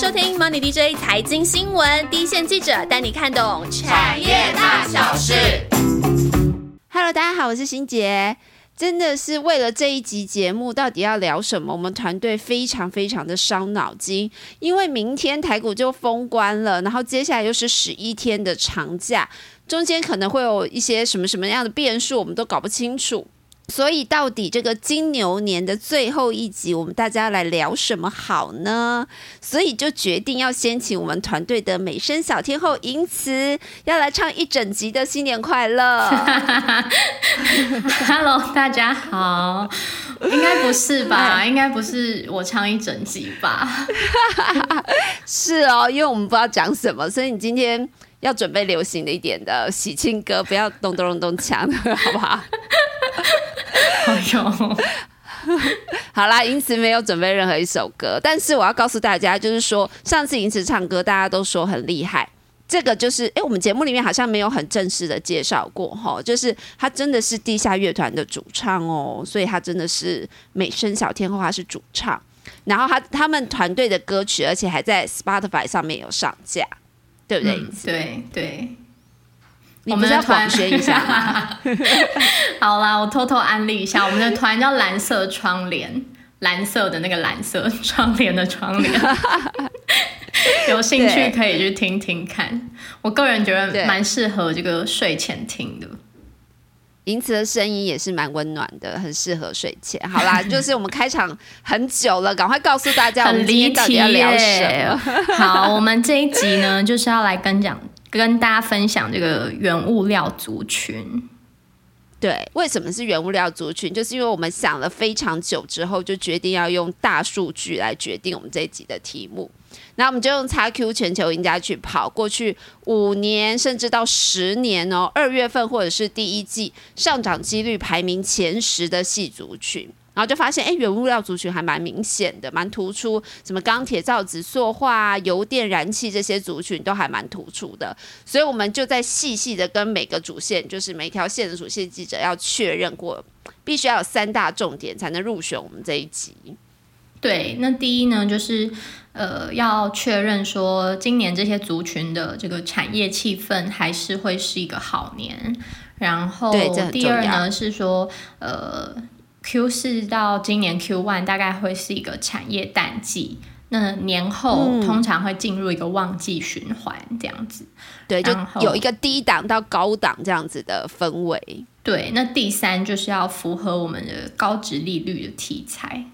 收听 Money DJ 财经新闻，第一线记者带你看懂产业大小事。Hello，大家好，我是欣杰。真的是为了这一集节目，到底要聊什么？我们团队非常非常的伤脑筋，因为明天台股就封关了，然后接下来又是十一天的长假，中间可能会有一些什么什么样的变数，我们都搞不清楚。所以，到底这个金牛年的最后一集，我们大家来聊什么好呢？所以就决定要先请我们团队的美声小天后银慈，要来唱一整集的新年快乐。Hello，大家好。应该不是吧？应该不是我唱一整集吧？是哦，因为我们不知道讲什么，所以你今天要准备流行的一点的喜庆歌，不要咚咚咚咚锵的，好不好？哎呦，好啦，银慈没有准备任何一首歌，但是我要告诉大家，就是说上次银慈唱歌，大家都说很厉害。这个就是，哎，我们节目里面好像没有很正式的介绍过哈，就是他真的是地下乐团的主唱哦，所以他真的是美声小天后，他是主唱。然后他他们团队的歌曲，而且还在 Spotify 上面有上架，对不对？对对。我们要广宣一下吗？好啦，我偷偷安利一下，我们的团叫蓝色窗帘，蓝色的那个蓝色窗帘的窗帘，有兴趣可以去听听看。我个人觉得蛮适合这个睡前听的。银慈的声音也是蛮温暖的，很适合睡前。好啦，就是我们开场很久了，赶快告诉大家我们今天到底要聊什么。好，我们这一集呢，就是要来跟讲。跟大家分享这个原物料族群，对，为什么是原物料族群？就是因为我们想了非常久之后，就决定要用大数据来决定我们这一集的题目。那我们就用 XQ 全球赢家去跑过去五年，甚至到十年哦，二月份或者是第一季上涨几率排名前十的系族群。然后就发现，哎，原物料族群还蛮明显的，蛮突出。什么钢铁、造纸、塑化、油电、燃气这些族群都还蛮突出的。所以我们就在细细的跟每个主线，就是每条线的主线记者要确认过，必须要有三大重点才能入选我们这一集。对，那第一呢，就是呃，要确认说今年这些族群的这个产业气氛还是会是一个好年。然后第二呢是说，呃。Q 四到今年 Q one 大概会是一个产业淡季，那年后通常会进入一个旺季循环这样子，对，就有一个低档到高档这样子的氛围。对，那第三就是要符合我们的高值利率的题材。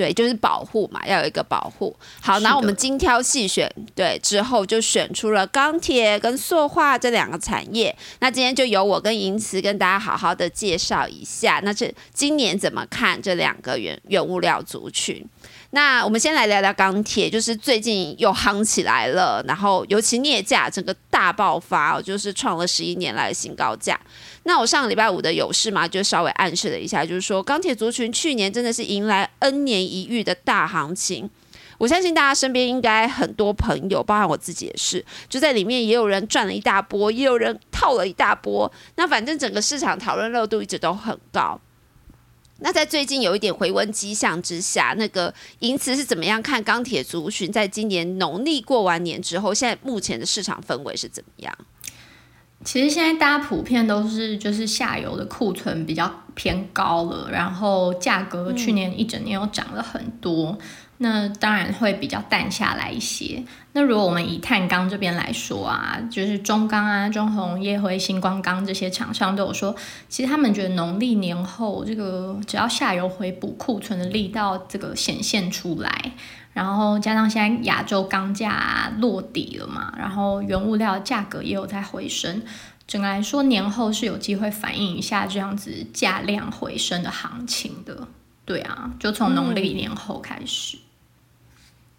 对，就是保护嘛，要有一个保护。好，然后我们精挑细选，对，之后就选出了钢铁跟塑化这两个产业。那今天就由我跟银慈跟大家好好的介绍一下，那这今年怎么看这两个原原物料族群？那我们先来聊聊钢铁，就是最近又夯起来了，然后尤其镍价整个大爆发，就是创了十一年来的新高价。那我上个礼拜五的有事嘛，就稍微暗示了一下，就是说钢铁族群去年真的是迎来 N 年一遇的大行情。我相信大家身边应该很多朋友，包含我自己也是，就在里面也有人赚了一大波，也有人套了一大波。那反正整个市场讨论热度一直都很高。那在最近有一点回温迹象之下，那个银慈是怎么样看钢铁族群在今年农历过完年之后，现在目前的市场氛围是怎么样？其实现在大家普遍都是就是下游的库存比较偏高了，然后价格去年一整年又涨了很多，那当然会比较淡下来一些。那如果我们以碳钢这边来说啊，就是中钢啊、中红、叶辉、星光钢这些厂商都有说，其实他们觉得农历年后这个只要下游回补库存的力道这个显现出来。然后加上现在亚洲钢价落底了嘛，然后原物料价格也有在回升，整个来说年后是有机会反映一下这样子价量回升的行情的。对啊，就从农历年后开始。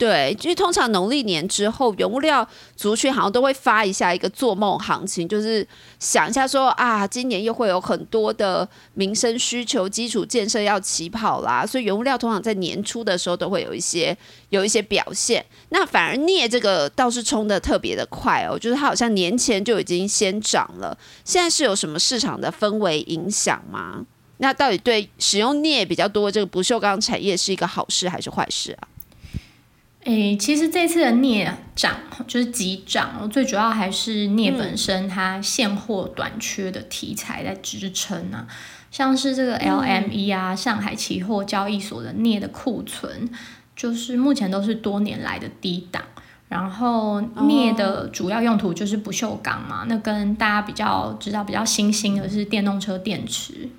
对，因为通常农历年之后，原物料族群好像都会发一下一个做梦行情，就是想一下说啊，今年又会有很多的民生需求、基础建设要起跑啦，所以原物料通常在年初的时候都会有一些有一些表现。那反而镍这个倒是冲的特别的快哦，就是它好像年前就已经先涨了。现在是有什么市场的氛围影响吗？那到底对使用镍比较多这个不锈钢产业是一个好事还是坏事啊？哎，诶，其实这次的镍涨就是急涨，最主要还是镍本身它现货短缺的题材在支撑啊。像是这个 LME 啊，上海期货交易所的镍的库存，就是目前都是多年来的低档。然后镍的主要用途就是不锈钢嘛，那跟大家比较知道比较新兴的是电动车电池。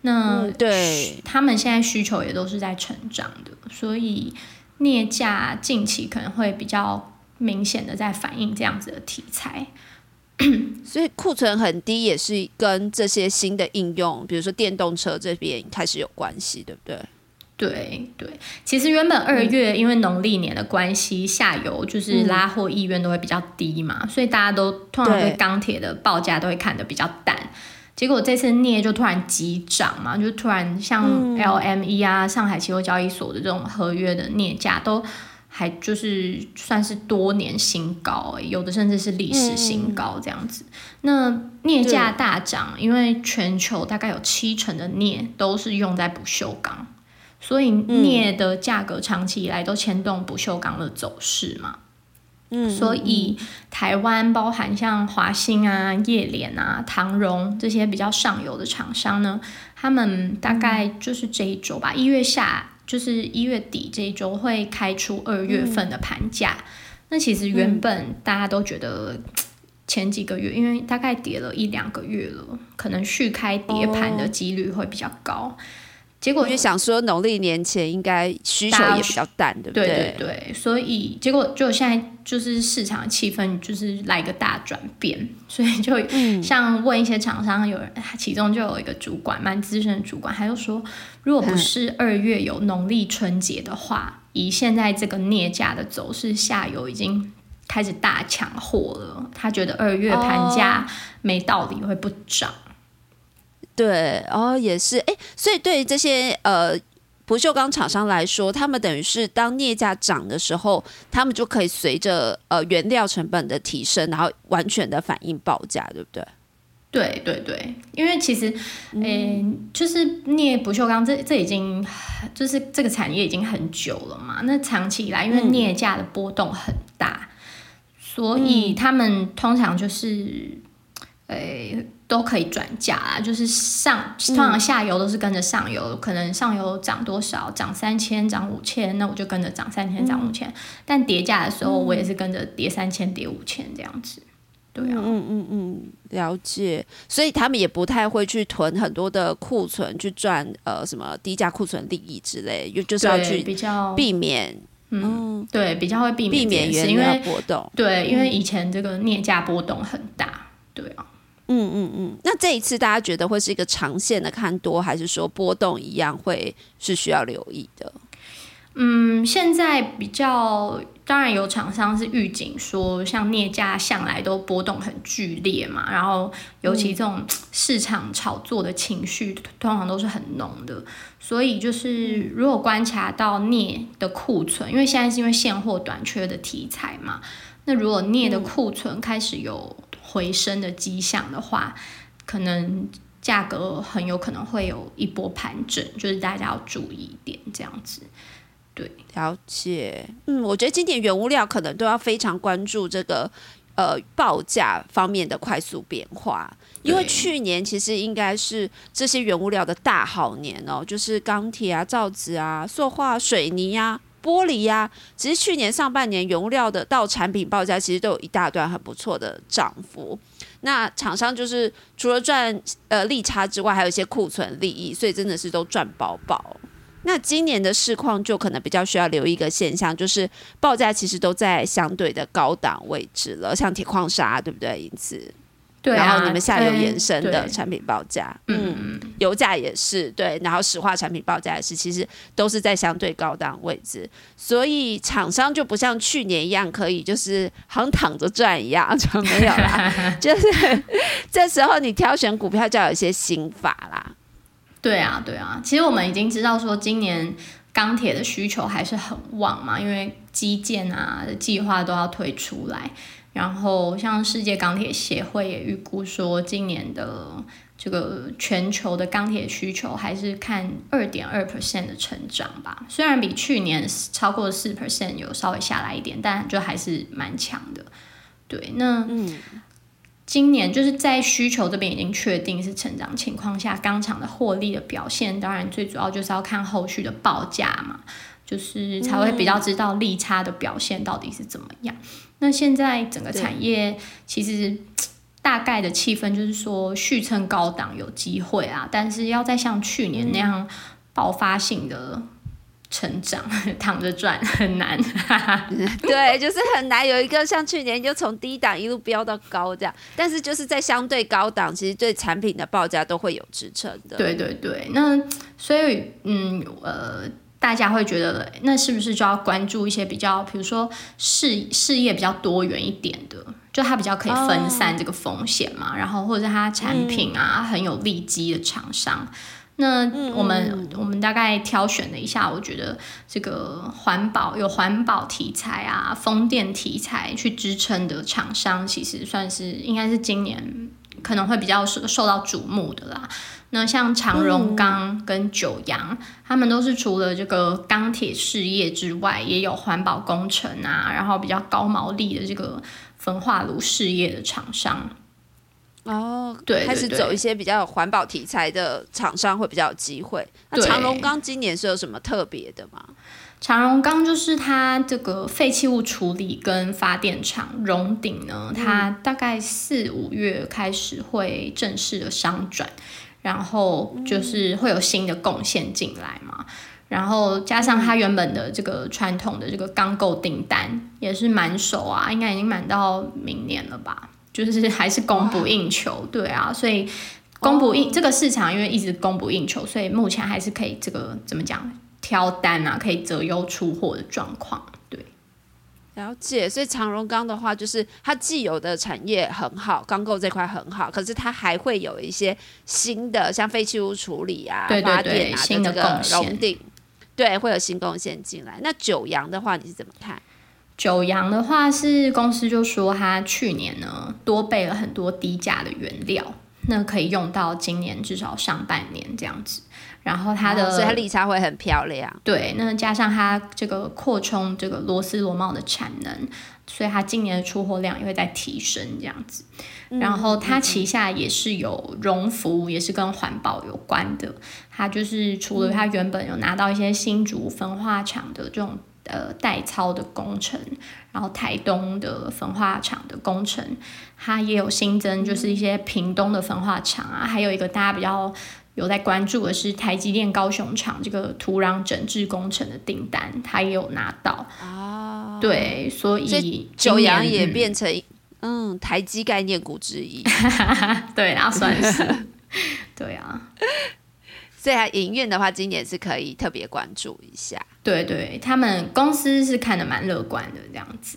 那对，他们现在需求也都是在成长的，所以镍价近期可能会比较明显的在反映这样子的题材。所以库存很低，也是跟这些新的应用，比如说电动车这边开始有关系，对不对？对对，其实原本二月因为农历年的关系，下游就是拉货意愿都会比较低嘛，所以大家都通常对钢铁的报价都会看得比较淡。结果这次镍就突然急涨嘛，就突然像 LME 啊、上海期货交易所的这种合约的镍价都还就是算是多年新高，有的甚至是历史新高这样子。那镍价大涨，因为全球大概有七成的镍都是用在不锈钢，所以镍的价格长期以来都牵动不锈钢的走势嘛。嗯，所以台湾包含像华兴啊、叶联啊、唐荣这些比较上游的厂商呢，他们大概就是这一周吧，一月下就是一月底这一周会开出二月份的盘价。那其实原本大家都觉得前几个月，因为大概跌了一两个月了，可能续开跌盘的几率会比较高。结果就想说，农历年前应该需求也比较淡，对不对？对对对，所以结果就现在就是市场气氛就是来个大转变，所以就像问一些厂商，有人其中就有一个主管，蛮资深的主管，他就说，如果不是二月有农历春节的话，以现在这个镍价的走势，下游已经开始大抢货了，他觉得二月盘价没道理会不涨。对，哦，也是，哎，所以对于这些呃不锈钢厂商来说，他们等于是当镍价涨的时候，他们就可以随着呃原料成本的提升，然后完全的反映报价，对不对？对对对，因为其实，嗯，就是镍不锈钢这这已经就是这个产业已经很久了嘛，那长期以来因为镍价的波动很大，所以他们通常就是，诶。都可以转价啦，就是上通常下游都是跟着上游，可能上游涨多少，涨三千，涨五千，那我就跟着涨三千，涨五千。但叠价的时候，我也是跟着叠三千，叠五千这样子。对啊，嗯嗯嗯，了解。所以他们也不太会去囤很多的库存，去赚呃什么低价库存利益之类，就就是要去比较避免，嗯，对，比较会避免避免原料波动。对，因为以前这个镍价波动很大，对啊。嗯嗯嗯，那这一次大家觉得会是一个长线的看多，还是说波动一样会是需要留意的？嗯，现在比较当然有厂商是预警说，像镍价向来都波动很剧烈嘛，然后尤其这种市场炒作的情绪通常都是很浓的，所以就是如果观察到镍的库存，因为现在是因为现货短缺的题材嘛，那如果镍的库存开始有。回升的迹象的话，可能价格很有可能会有一波盘整，就是大家要注意一点这样子。对，了解。嗯，我觉得今年原物料可能都要非常关注这个呃报价方面的快速变化，因为去年其实应该是这些原物料的大好年哦，就是钢铁啊、造纸啊、塑化、水泥呀。玻璃呀，其实去年上半年原物料的到产品报价其实都有一大段很不错的涨幅。那厂商就是除了赚呃利差之外，还有一些库存利益，所以真的是都赚饱饱。那今年的市况就可能比较需要留意一个现象，就是报价其实都在相对的高档位置了，像铁矿砂，对不对？因此。然后你们下游延伸的产品报价，嗯，油价也是对，然后石化产品报价也是，其实都是在相对高档位置，所以厂商就不像去年一样可以就是好像躺着赚一样就没有啦，就是这时候你挑选股票就要有一些心法啦。对啊，对啊，其实我们已经知道说今年钢铁的需求还是很旺嘛，因为基建啊计划都要推出来。然后，像世界钢铁协会也预估说，今年的这个全球的钢铁需求还是看二点二 percent 的成长吧。虽然比去年超过四 percent 有稍微下来一点，但就还是蛮强的。对，那嗯，今年就是在需求这边已经确定是成长情况下，钢厂的获利的表现，当然最主要就是要看后续的报价嘛，就是才会比较知道利差的表现到底是怎么样。那现在整个产业其实 大概的气氛就是说续撑高档有机会啊，但是要再像去年那样爆发性的成长，躺着赚 很难。对，就是很难有一个像去年就从低档一路飙到高这样，但是就是在相对高档，其实对产品的报价都会有支撑的。对对对，那所以嗯呃，大家会觉得那是不是就要关注一些比较，比如说事事业比较多元一点的，就它比较可以分散这个风险嘛，然后或者是它产品啊、很有利基的厂商。那我们、我们大概挑选了一下，我觉得这个环保有环保题材啊、风电题材去支撑的厂商，其实算是应该是今年可能会比较受受到瞩目的啦。那像长荣钢跟九阳，他们都是除了这个钢铁事业之外，也有环保工程啊，然后比较高毛利的这个焚化炉事业的厂商。哦，对对开始走一些比较有环保题材的厂商会比较有机会。那长荣钢今年是有什么特别的吗？长荣钢就是它这个废弃物处理跟发电厂荣鼎呢，它大概四五月开始会正式的商转，然后就是会有新的贡献进来嘛。然后加上它原本的这个传统的这个钢构订单也是满手啊，应该已经满到明年了吧？就是还是供不应求，对啊，所以供不应、这个市场因为一直供不应求，所以目前还是可以这个怎么讲挑单啊，可以择优出货的状况。对，了解，所以长荣钢的话，就是它既有的产业很好，钢构这块很好，可是它还会有一些新的，像废弃物处理啊、对对发电啊新的这个贡献熔鼎，对，会有新贡献进来。那九阳的话，你是怎么看？九阳的话是公司就说它去年呢多备了很多低价的原料，那可以用到今年至少上半年这样子。然后它的、哦所以它利差会很漂亮。对，那加上它这个扩充这个螺丝螺帽的产能，所以它今年的出货量也会在提升这样子。然后它旗下也是有绒服，也是跟环保有关的。它就是除了它原本有拿到一些新竹焚化厂的这种呃代操的工程，然后台东的焚化厂的工程，它也有新增就是一些屏东的焚化厂啊，还有一个大家比较。有在关注的是台积电高雄厂这个土壤整治工程的订单，他也有拿到。啊，对，所以九阳也变成嗯台积概念股之一，对，然后算是 对啊，所以它营运的话，今年是可以特别关注一下。对对，他们公司是看的蛮乐观的这样子。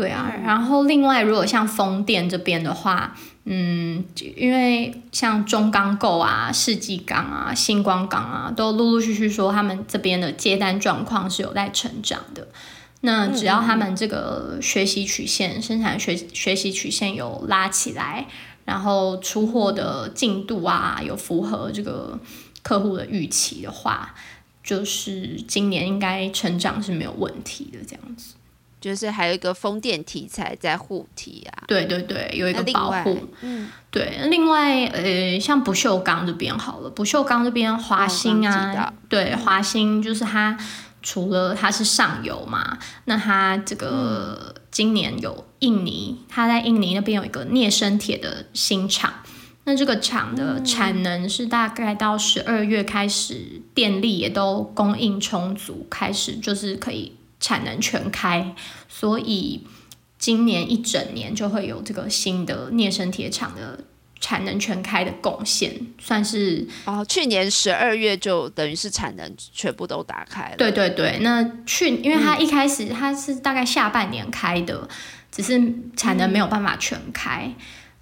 对啊，然后另外如果像风电这边的话，嗯，因为像中钢构啊、世纪钢啊、星光钢啊，都陆陆续续说他们这边的接单状况是有在成长的。那只要他们这个学习曲线、生产学学习曲线有拉起来，然后出货的进度啊有符合这个客户的预期的话，就是今年应该成长是没有问题的这样子。就是还有一个风电题材在护体啊，对对对，有一个保护。嗯，对，另外呃，像不锈钢这边好了，不锈钢这边华兴哦刚刚提到啊，对，华兴就是它除了它是上游嘛，那它这个今年有印尼，它在印尼那边有一个镍生铁的新厂。那这个厂的产能是大概到十二月开始，电力也都供应充足，开始就是可以产能全开，所以今年一整年就会有这个新的镍生铁厂的产能全开的贡献，算是哦，去年十二月就等于是产能全部都打开了，对对对。那去，因为它一开始它是大概下半年开的，只是产能没有办法全开。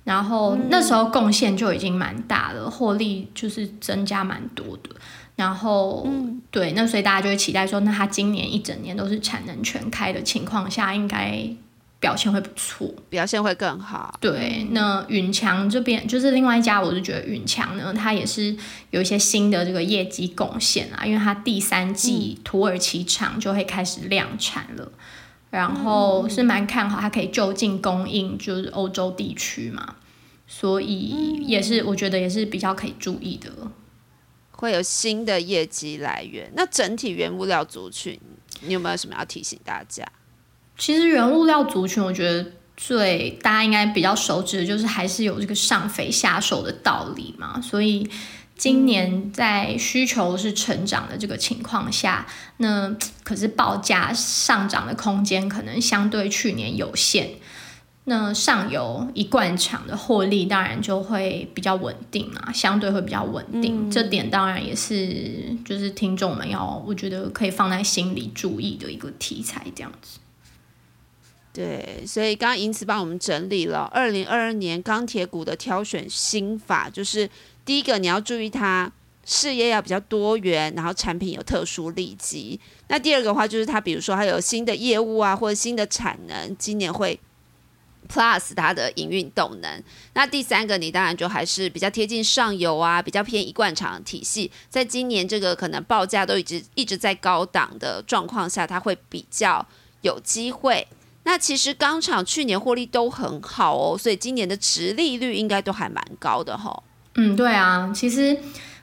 然后那时候贡献就已经蛮大了，获利就是增加蛮多的。然后、对，那所以大家就会期待说，那它今年一整年都是产能全开的情况下，应该表现会不错，表现会更好。对，那允强这边就是另外一家，我就觉得允强呢，它也是有一些新的这个业绩贡献啊，因为它第三季土耳其厂就会开始量产了，然后是蛮看好它可以就近供应就是欧洲地区嘛，所以也是我觉得也是比较可以注意的。会有新的业绩来源。那整体原物料族群，你有没有什么要提醒大家？其实原物料族群，我觉得最大家应该比较熟知的就是还是有这个上肥下瘦的道理嘛。所以今年在需求是成长的这个情况下，那可是报价上涨的空间可能相对去年有限。那上游一贯厂的获利当然就会比较稳定啊，相对会比较稳定。这点当然也是就是听众们要我觉得可以放在心里注意的一个题材，这样子。对，所以刚刚银慈帮我们整理了二零二二年钢铁股的挑选心法，就是第一个你要注意它事业要比较多元，然后产品有特殊利基。那第二个话就是它，比如说它有新的业务啊，或者新的产能，今年会 plus 它的营运动能。那第三个你当然就还是比较贴近上游啊，比较偏一贯厂体系，在今年这个可能报价都一直一直在高档的状况下，它会比较有机会。那其实钢厂去年获利都很好哦，所以今年的值利率应该都还蛮高的哈。嗯，对啊，其实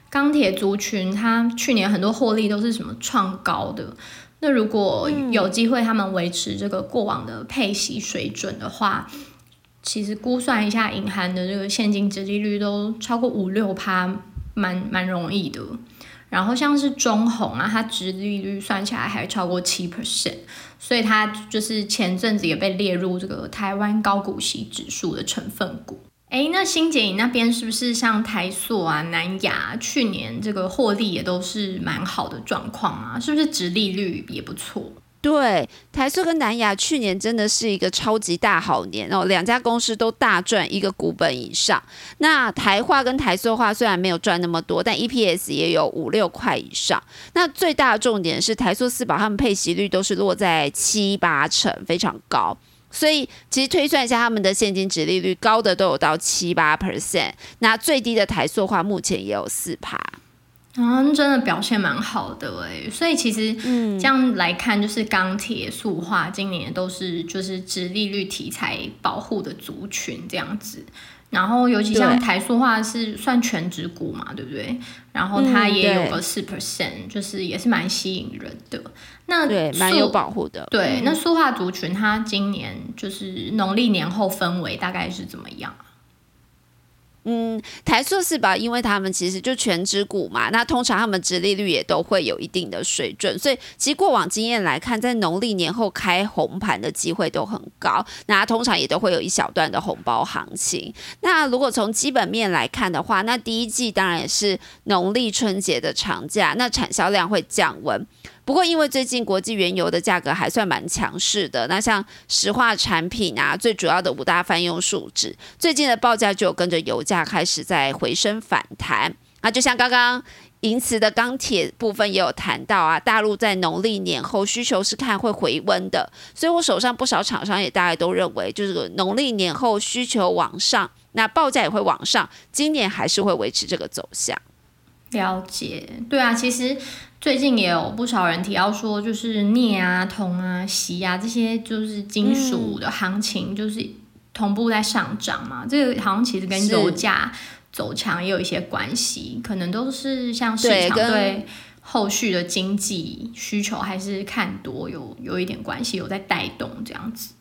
钢铁族群它去年很多获利都是什么创高的。那如果有机会他们维持这个过往的配息水准的话，其实估算一下隐含的这个现金值利率都超过五六趴，蛮蛮容易的。然后像是中红啊，它值利率算起来还超过七 percent。所以它就是前阵子也被列入这个台湾高股息指数的成分股。哎，那新姐你那边是不是像台塑啊、南亚去年这个获利也都是蛮好的状况啊？是不是值利率也不错？对，台塑跟南亚去年真的是一个超级大好年哦，两家公司都大赚一个股本以上。那台化跟台塑化虽然没有赚那么多，但 EPS 也有五六块以上。那最大的重点是台塑四宝他们配息率都是落在七八成，非常高。所以其实推算一下他们的现金值利率，高的都有到七八 percent，那最低的台塑化目前也有四趴。嗯，真的表现蛮好的哎，所以其实这样来看，就是钢铁、塑化今年都是就是直利率题材保护的族群这样子。然后尤其像台塑化是算全职股嘛，对不对？然后它也有个四 percent，就是也是蛮吸引人的。那对，蛮有保护的。对，那塑化族群它今年就是农历年后氛围大概是怎么样？嗯，台塑四宝，因为他们其实就全指股嘛，那通常他们殖利率也都会有一定的水准，所以其实过往经验来看，在农历年后开红盘的机会都很高，那通常也都会有一小段的红包行情。那如果从基本面来看的话，那第一季当然也是农历春节的长假，那产销量会降温。不过，因为最近国际原油的价格还算蛮强势的，那像石化产品啊，最主要的五大泛用数值，最近的报价就跟着油价开始在回升反弹。那就像刚刚银瓷的钢铁部分也有谈到啊，大陆在农历年后需求是看会回温的，所以我手上不少厂商也大概都认为，就是农历年后需求往上，那报价也会往上，今年还是会维持这个走向。了解，对啊，其实。最近也有不少人提到说，就是镍啊、铜啊、锡啊这些就是金属的行情，就是同步在上涨嘛。这个好像其实跟油价走强也有一些关系，可能都是像市场对后续的经济需求还是看多有有一点关系，有在带动这样子。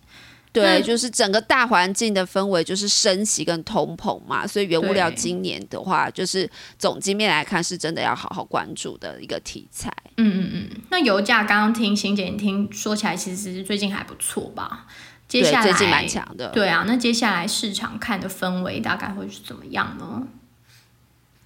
对，就是整个大环境的氛围就是升息跟通膨嘛，所以原物料今年的话，就是总经面来看，是真的要好好关注的一个题材。嗯嗯嗯。那油价刚刚听欣姐你听说起来，其实最近还不错吧？接下来最近蛮强的。对啊，那接下来市场看的氛围大概会是怎么样呢？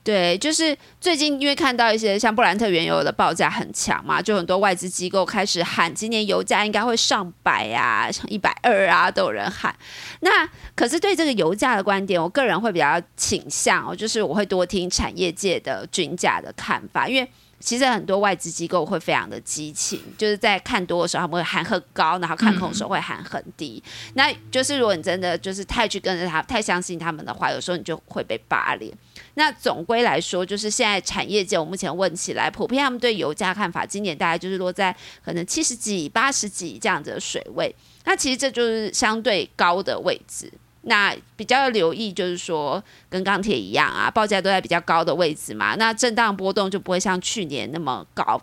对，就是最近因为看到一些像布兰特原油的报价很强嘛，就很多外资机构开始喊今年油价应该会上百啊，像一百二啊都有人喊。那可是对这个油价的观点，我个人会比较倾向哦，就是我会多听产业界的均价的看法，因为其实很多外资机构会非常的激情，就是在看多的时候他们会喊很高，然后看空的时候会喊很低。那就是如果你真的就是太去跟着他，太相信他们的话，有时候你就会被扒脸。那总归来说，就是现在产业界我目前问起来，普遍他们对油价看法，今年大概就是落在可能七十几、八十几这样子的水位。那其实这就是相对高的位置。那比较留意，就是说跟钢铁一样啊，报价都在比较高的位置嘛，那震荡波动就不会像去年那么高。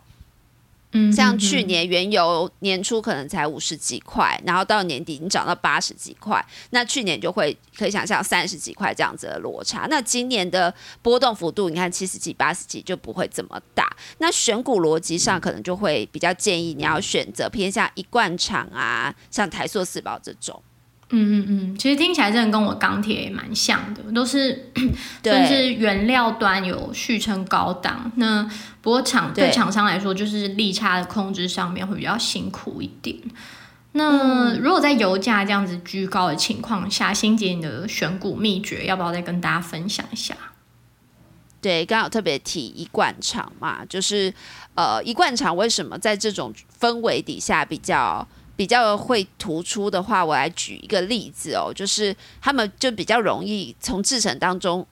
嗯，像去年原油年初可能才五十几块，然后到年底已经涨到八十几块，那去年就会可以想象三十几块这样子的落差。那今年的波动幅度，你看七十几、八十几就不会这么大。那选股逻辑上可能就会比较建议你要选择偏向一贯厂啊，像台塑、四宝这种。嗯嗯嗯，其实听起来真的跟我钢铁也蛮像的，都是 对就是原料端有续称高档。那不过厂对对厂商来说，就是利差的控制上面会比较辛苦一点。那如果在油价这样子居高的情况下，欣姐你的选股秘诀要不要再跟大家分享一下？对，刚好特别提一贯厂嘛，就是呃，一贯厂为什么在这种氛围底下比较比较会突出的话，我来举一个例子哦，就是他们就比较容易从制程当中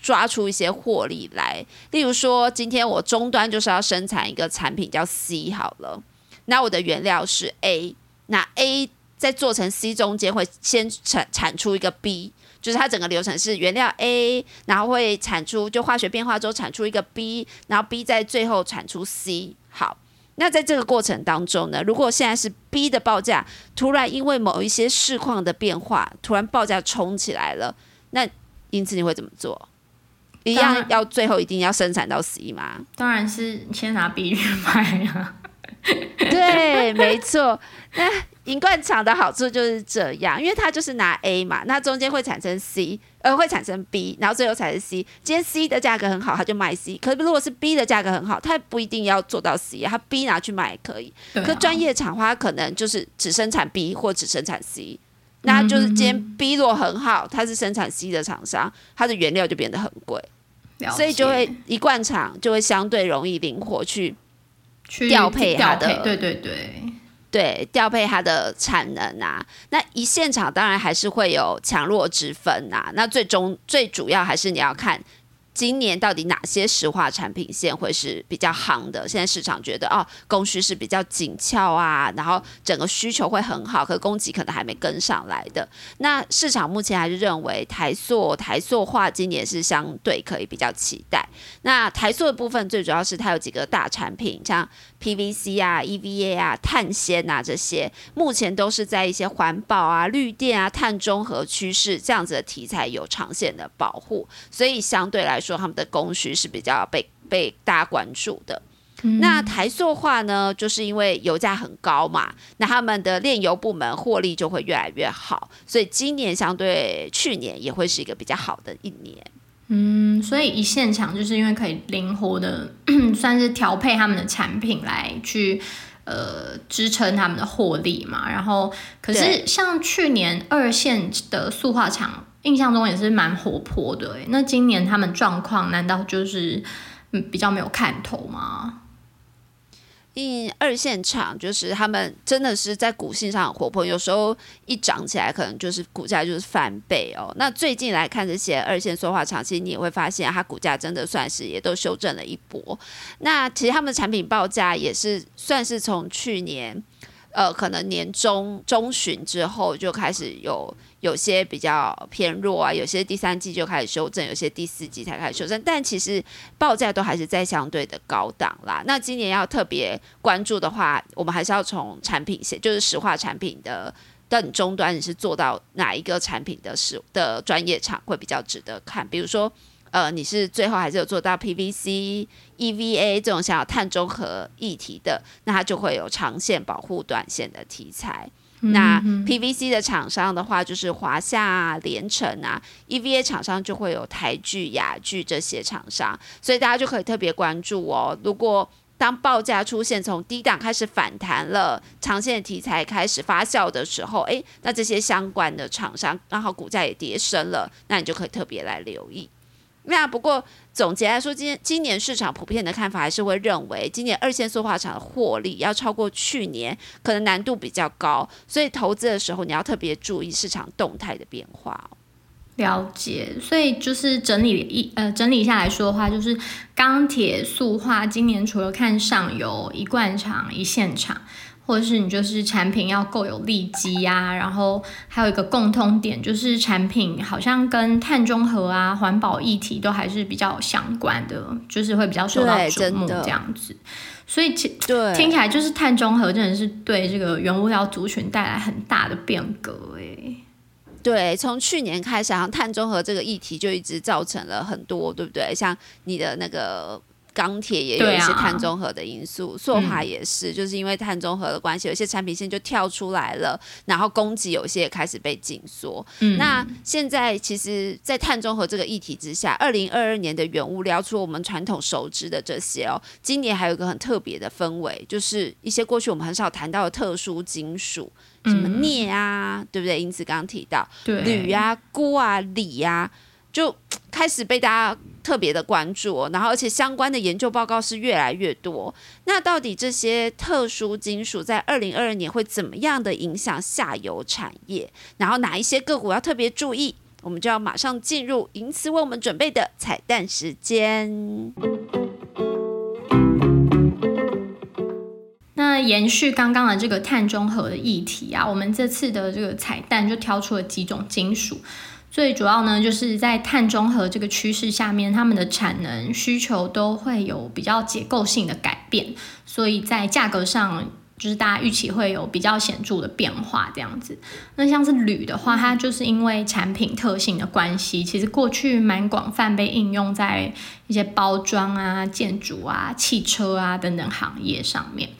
抓出一些获利来。例如说，今天我终端就是要生产一个产品叫 C 好了，那我的原料是 A，那 A 在做成 C 中间会先产产出一个 B。就是它整个流程是原料 A，然后会产出就化学变化之后产出一个 B，然后 B 在最后产出 C。好，那在这个过程当中呢，如果现在是 B 的报价突然因为某一些市况的变化，突然报价冲起来了，那因此你会怎么做？一样要最后一定要生产到 C 吗？当然是先拿 B 去卖啊。对，没错。那银冠厂的好处就是这样，因为它就是拿 A 嘛，那中间会产生 C，呃，会产生 B，然后最后才是 C。今天 C 的价格很好，它就卖 C。可是如果是 B 的价格很好，它不一定要做到 C，它 B 拿去卖也可以。啊可专业厂的话，它可能就是只生产 B 或只生产 C。那就是今天 B 如果很好，它是生产 C 的厂商，它的原料就变得很贵，所以就会一罐厂就会相对容易灵活去去调配它的对对对，对，调配它的产能啊。那一现场当然还是会有强弱之分呐、那最终最主要还是你要看今年到底哪些石化产品线会是比较夯的。现在市场觉得哦，供需是比较紧俏啊，然后整个需求会很好，可供给可能还没跟上来的。那市场目前还是认为台塑、台塑化今年是相对可以比较期待。那台塑的部分最主要是它有几个大产品，像 PVC 啊、EVA 啊、碳纤啊这些，目前都是在一些环保啊、绿电啊、碳中和趋势这样子的题材有长线的保护，所以相对来说，他们的供需是比较被被大家关注的。那台塑化呢，就是因为油价很高嘛，那他们的炼油部门获利就会越来越好，所以今年相对去年也会是一个比较好的一年。嗯，所以一线厂就是因为可以灵活的，算是调配他们的产品来去呃支撑他们的获利嘛。然后，可是像去年二线的塑化厂，印象中也是蛮活泼的诶。那今年他们状况难道就是嗯比较没有看头吗？二线厂就是他们真的是在股性上很活泼，有时候一涨起来可能就是股价就是翻倍哦。那最近来看这些二线塑化厂，其实你也会发现它股价真的算是也都修正了一波。那其实他们的产品报价也是算是从去年呃可能年中中旬之后就开始有有些比较偏弱啊，有些第三季就开始修正，有些第四季才开始修正，但其实报价都还是在相对的高档啦。那今年要特别关注的话，我们还是要从产品线，就是石化产品的。到你终端你是做到哪一个产品的实的专业厂会比较值得看？比如说，呃，你是最后还是有做到 PVC、EVA 这种想要碳中和议题的，那它就会有长线保护短线的题材。那 PVC 的厂商的话，就是华夏、啊、联成啊；EVA 厂商就会有台剧、雅剧这些厂商，所以大家就可以特别关注哦。如果当报价出现从低档开始反弹了，长线题材开始发酵的时候，诶，那这些相关的厂商刚好股价也跌升了，那你就可以特别来留意。那不过总结来说，今今年市场普遍的看法还是会认为，今年二线塑化厂的获利要超过去年，可能难度比较高，所以投资的时候你要特别注意市场动态的变化。了解，所以就是整理一呃整理下来说的话，就是钢铁塑化今年除了看上游一贯厂、一线厂，或者是你就是产品要够有利基呀，然后还有一个共通点就是产品好像跟碳中和啊、环保议题都还是比较相关的，就是会比较受到瞩目这样子。所以其对听起来就是碳中和真的是对这个原物料族群带来很大的变革诶。对，从去年开始，好像碳中和这个议题就一直造成了很多，对不对？像你的那个钢铁也有一些碳中和的因素，塑化也是，就是因为碳中和的关系，有些产品线就跳出来了，然后供给有些也开始被紧缩。那现在其实，在碳中和这个议题之下，二零二二年的原物料，除了我们传统熟知的这些哦，今年还有一个很特别的氛围，就是一些过去我们很少谈到的特殊金属。什么镍啊，对不对？因此刚刚提到铝啊、钴啊、锂啊，就开始被大家特别的关注。然后，而且相关的研究报告是越来越多。那到底这些特殊金属在二零二二年会怎么样的影响下游产业？然后哪一些个股要特别注意？我们就要马上进入银此为我们准备的彩蛋时间。那延续刚刚的这个碳中和的议题啊，我们这次的这个彩蛋就挑出了几种金属，最主要呢就是在碳中和这个趋势下面，他们的产能需求都会有比较结构性的改变，所以在价格上就是大家预期会有比较显著的变化这样子。那像是铝的话，它就是因为产品特性的关系，其实过去蛮广泛被应用在一些包装啊、建筑啊、汽车啊等等行业上面。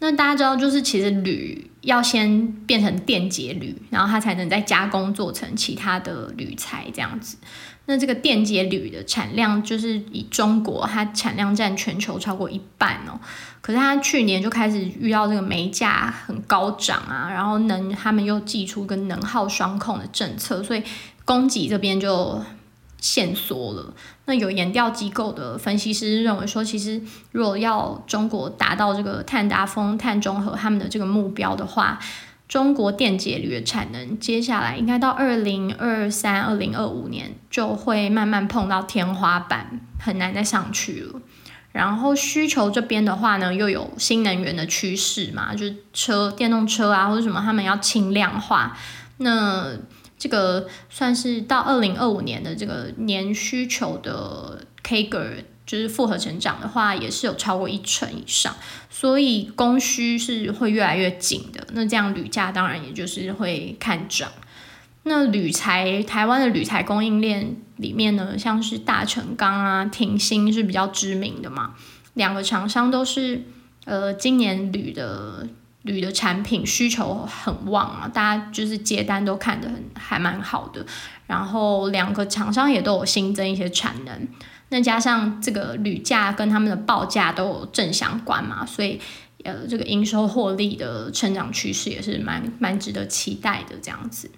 那大家知道，就是其实铝要先变成电解铝，然后它才能再加工做成其他的铝材这样子。那这个电解铝的产量，就是以中国，它产量占全球超过一半哦。可是它去年就开始遇到这个煤价很高涨啊，然后能他们又寄出个能耗双控的政策，所以供给这边就。限缩了。那有研调机构的分析师认为说，其实如果要中国达到这个碳达峰、碳中和他们的这个目标的话，中国电解铝的产能接下来应该到二零二三、二零二五年就会慢慢碰到天花板，很难再上去了。然后需求这边的话呢，又有新能源的趋势嘛，就是车、电动车啊，或者什么，他们要轻量化。那这个算是到二零二五年的这个年需求的 K 个就是复合成长的话，也是有超过一成以上，所以供需是会越来越紧的。那这样铝价当然也就是会看涨。那铝材台湾的铝材供应链里面呢，像是大成钢啊、挺新是比较知名的嘛，两个厂商都是呃今年铝的。铝的产品需求很旺啊，大家就是接单都看得很还蛮好的，然后两个厂商也都有新增一些产能，那加上这个铝价跟他们的报价都有正相关嘛，所以呃这个营收获利的成长趋势也是蛮蛮值得期待的这样子。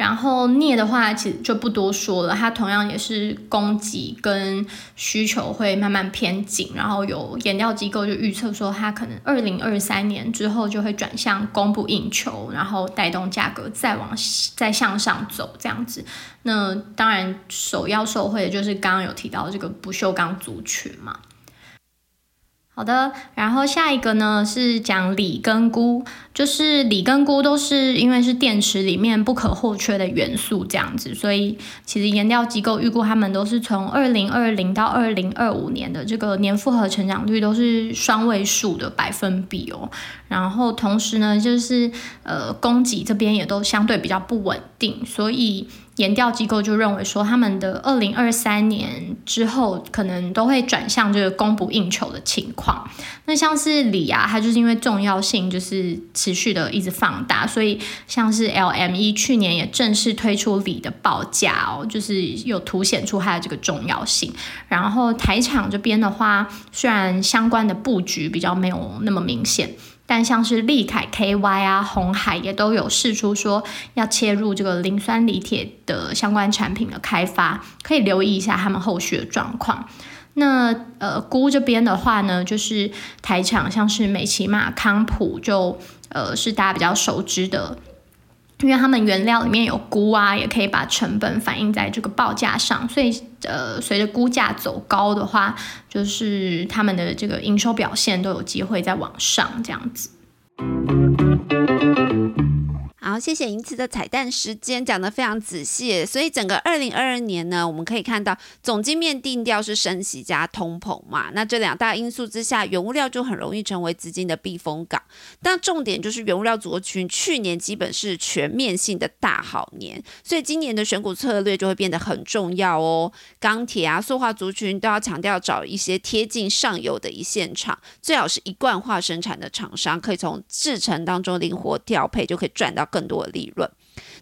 然后镍的话，其实就不多说了，它同样也是供给跟需求会慢慢偏紧，然后有研调机构就预测说，它可能二零二三年之后就会转向供不应求，然后带动价格再往再向上走这样子。那当然首要受惠的就是刚刚有提到这个不锈钢族群嘛。好的，然后下一个呢是讲锂跟钴，就是锂跟钴都是因为是电池里面不可或缺的元素这样子，所以其实研调机构预估他们都是从二零二零到二零二五年的这个年复合成长率都是双位数的百分比哦。然后同时呢，就是呃供给这边也都相对比较不稳定，所以。研调机构就认为说，他们的二零二三年之后可能都会转向这个供不应求的情况。那像是锂啊，它就是因为重要性就是持续的一直放大，所以像是 LME 去年也正式推出锂的报价哦，就是有凸显出它的这个重要性。然后台厂这边的话，虽然相关的布局比较没有那么明显。但像是利凯 KY 啊、红海也都有试出说要切入这个磷酸锂铁的相关产品的开发，可以留意一下他们后续的状况。那呃，钴这边的话呢，就是台厂像是美琪玛、康普，就呃是大家比较熟知的。因为他们原料里面有钴啊，也可以把成本反映在这个报价上，所以呃，随着估价走高的话，就是他们的这个营收表现都有机会再往上这样子。谢谢银慈的彩蛋时间讲的非常仔细，所以整个二零二二年呢，我们可以看到总经面定调是升息加通膨嘛，那这两大因素之下，原物料就很容易成为资金的避风港。但重点就是原物料族群去年基本是全面性的大好年，所以今年的选股策略就会变得很重要哦。钢铁啊、塑化族群都要强调找一些贴近上游的一线厂，最好是一贯化生产的厂商，可以从制成当中灵活调配，就可以赚到更多利润，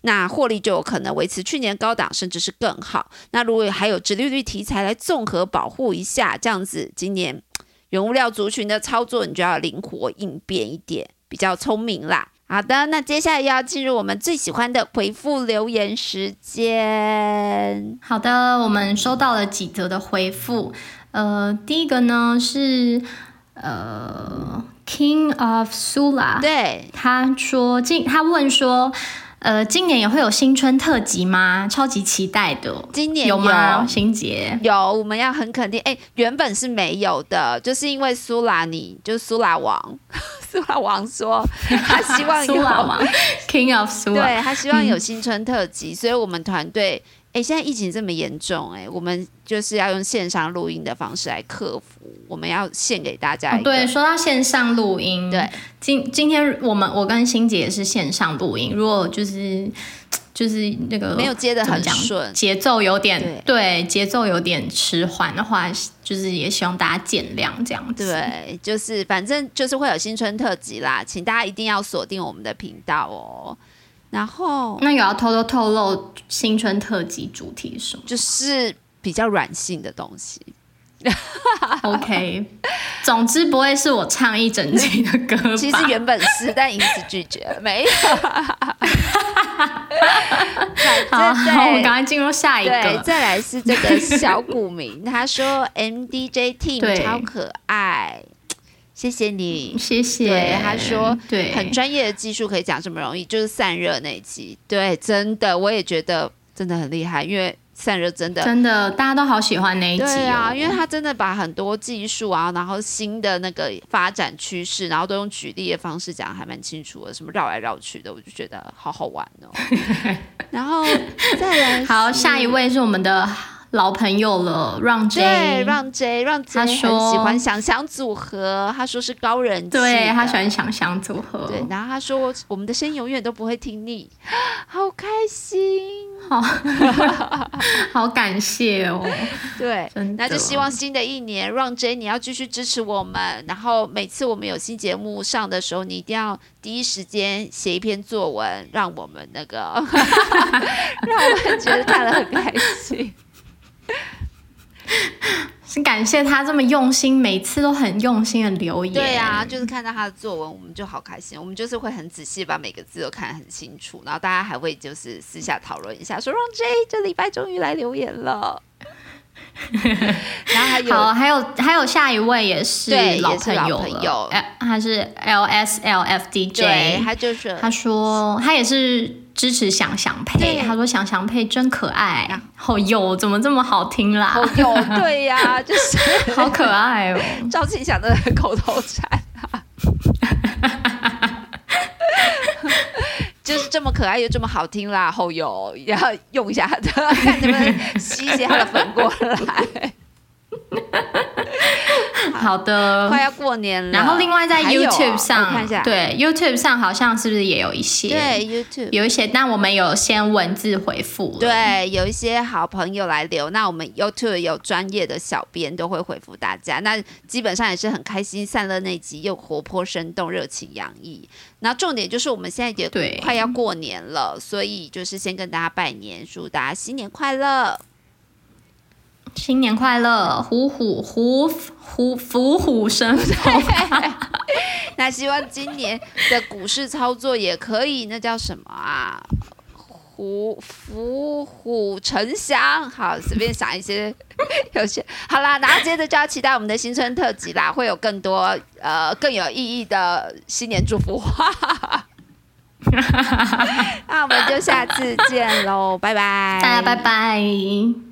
那获利就有可能维持去年高档，甚至是更好。那如果还有直利率题材来综合保护一下，这样子今年原物料族群的操作，你就要灵活应变一点，比较聪明啦。好的，那接下来要进入我们最喜欢的回复留言时间。好的，我们收到了几则的回复，呃，第一个呢是呃。King of Sula，对，他说今他问说，呃，今年也会有新春特辑吗？超级期待的，今年有吗？新杰有，我们要很肯定。哎，原本是没有的，就是因为苏拉，你就是苏拉王，苏拉王说他希望有。King of Sula，对他希望有新春特辑，所以我们团队。哎，现在疫情这么严重，哎，我们就是要用线上录音的方式来克服。我们要献给大家。对，说到线上录音，对，今今天我们我跟欣姐也是线上录音。如果就是就是那个没有接的很顺，节奏有点对，节奏有点迟缓的话，就是也希望大家见谅这样子。对，就是反正就是会有新春特辑啦，请大家一定要锁定我们的频道哦。然后，那有要偷偷透露新春特辑主题是什么？就是比较软性的东西。OK，总之不会是我唱一整集的歌。其实原本是，但因此拒绝了。没有。好，我们赶快进入下一个。再来是这个小股民，他说 MDJ Team 超可爱。谢谢你，谢谢。对，他说，对，很专业的技术可以讲这么容易，就是散热那一集。对，真的，我也觉得真的很厉害，因为散热真的真的大家都好喜欢那一集。对啊，因为他真的把很多技术啊，然后新的那个发展趋势，然后都用举例的方式讲，还蛮清楚的，什么绕来绕去的，我就觉得好好玩哦。然后再来，好，下一位是我们的。老朋友了，让 J，让 J，让 J，他说喜欢想想组合，他说是高人气，对他喜欢想想组合，对，然后他说我们的声音永远都不会听腻，好开心，好，好感谢哦，对，那就希望新的一年，让 J 你要继续支持我们，然后每次我们有新节目上的时候，你一定要第一时间写一篇作文，让我们那个，让我们觉得看了很开心。是感谢他这么用心，每次都很用心的留言。对啊，就是看到他的作文，我们就好开心。我们就是会很仔细把每个字都看得很清楚，然后大家还会就是私下讨论一下，说让 J 这礼拜终于来留言了。然后还有，好，还有还有下一位也是老朋友，哎，他是 L S L F D J，他就是他说他也是。支持想想配，他说想想配真可爱，好有怎么这么好听啦？有对呀，就是好可爱哦。赵庆祥的口头禅啊，就是这么可爱又这么好听啦，后有要用一下的，看能不能吸一些他的粉过来。好的，快要过年了。然后另外在 YouTube 上，看一下，对 YouTube 上好像是不是也有一些？对 YouTube 有一些，但我们有先文字回复。对，有一些好朋友来留，那我们 YouTube 有专业的小编都会回复大家。那基本上也是很开心，散乐那集又活泼生动，热情洋溢。那重点就是我们现在也快要过年了，所以就是先跟大家拜年，祝大家新年快乐。新年快乐，虎虎虎虎虎虎生风。那希望今年的股市操作也可以，那叫什么啊？虎虎虎呈祥，好，随便想一些 有些好啦，然后接着就要期待我们的新春特辑啦，会有更多呃更有意义的新年祝福话。那我们就下次见喽，拜拜，大家拜拜。